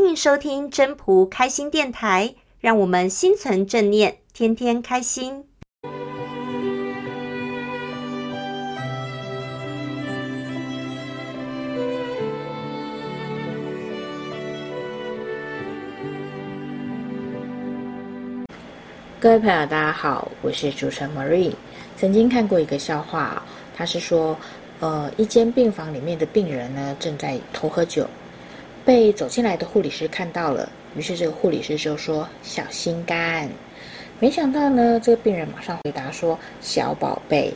欢迎收听真朴开心电台，让我们心存正念，天天开心。各位朋友，大家好，我是主持人 Marie。曾经看过一个笑话，他是说，呃，一间病房里面的病人呢，正在偷喝酒，被走进来的护理师看到了，于是这个护理师就说：“小心肝。”没想到呢，这个病人马上回答说：“小宝贝。”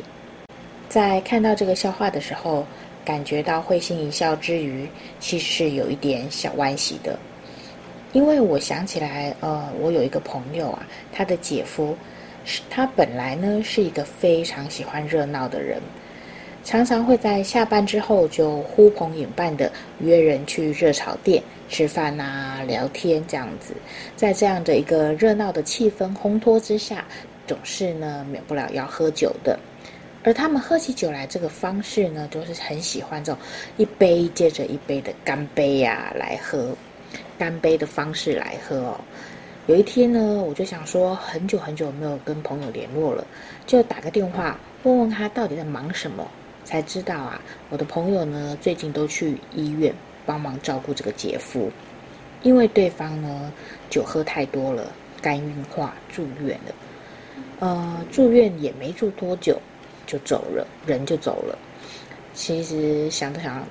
在看到这个笑话的时候，感觉到会心一笑之余，其实是有一点小惋惜的。因为我想起来，呃，我有一个朋友啊，他的姐夫，是他本来呢是一个非常喜欢热闹的人，常常会在下班之后就呼朋引伴的约人去热炒店吃饭啊、聊天这样子，在这样的一个热闹的气氛烘托之下，总是呢免不了要喝酒的，而他们喝起酒来这个方式呢，都是很喜欢这种一杯接着一杯的干杯呀、啊、来喝。干杯的方式来喝哦。有一天呢，我就想说，很久很久没有跟朋友联络了，就打个电话问问他到底在忙什么。才知道啊，我的朋友呢最近都去医院帮忙照顾这个姐夫，因为对方呢酒喝太多了，肝硬化住院了。呃，住院也没住多久就走了，人就走了。其实想着想，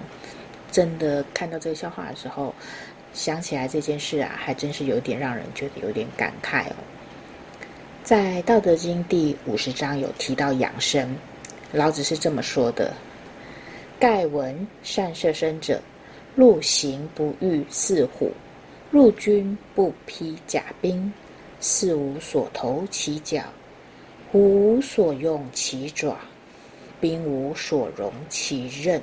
真的看到这个笑话的时候。想起来这件事啊，还真是有点让人觉得有点感慨哦。在《道德经》第五十章有提到养生，老子是这么说的：“盖闻善射身者，陆行不遇似虎，入军不披甲兵，兕无所投其脚，虎无所用其爪，兵无所容其刃。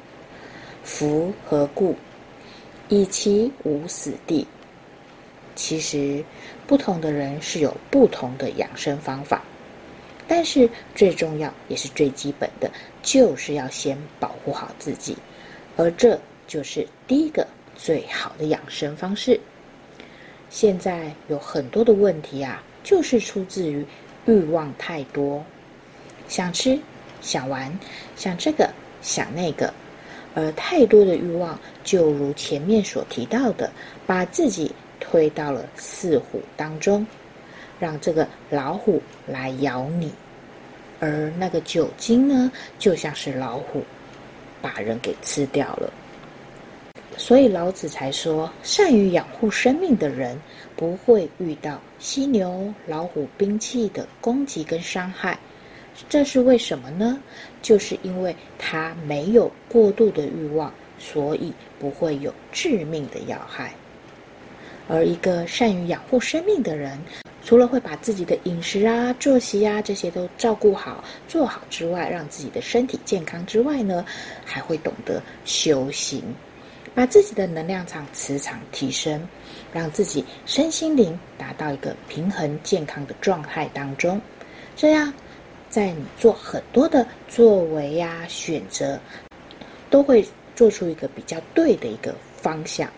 夫何故？”以其无死地。其实，不同的人是有不同的养生方法，但是最重要也是最基本的，就是要先保护好自己，而这就是第一个最好的养生方式。现在有很多的问题啊，就是出自于欲望太多，想吃、想玩、想这个、想那个。而太多的欲望，就如前面所提到的，把自己推到了四虎当中，让这个老虎来咬你。而那个酒精呢，就像是老虎，把人给吃掉了。所以老子才说，善于养护生命的人，不会遇到犀牛、老虎兵器的攻击跟伤害。这是为什么呢？就是因为他没有过度的欲望，所以不会有致命的要害。而一个善于养护生命的人，除了会把自己的饮食啊、作息啊这些都照顾好、做好之外，让自己的身体健康之外呢，还会懂得修行，把自己的能量场、磁场提升，让自己身心灵达到一个平衡健康的状态当中，这样。在你做很多的作为呀、选择，都会做出一个比较对的一个方向，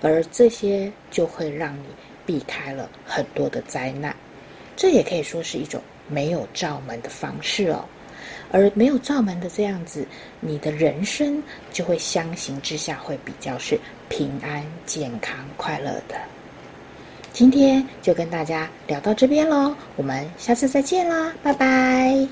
而这些就会让你避开了很多的灾难。这也可以说是一种没有罩门的方式哦。而没有罩门的这样子，你的人生就会相形之下会比较是平安、健康、快乐的。今天就跟大家聊到这边喽，我们下次再见啦，拜拜。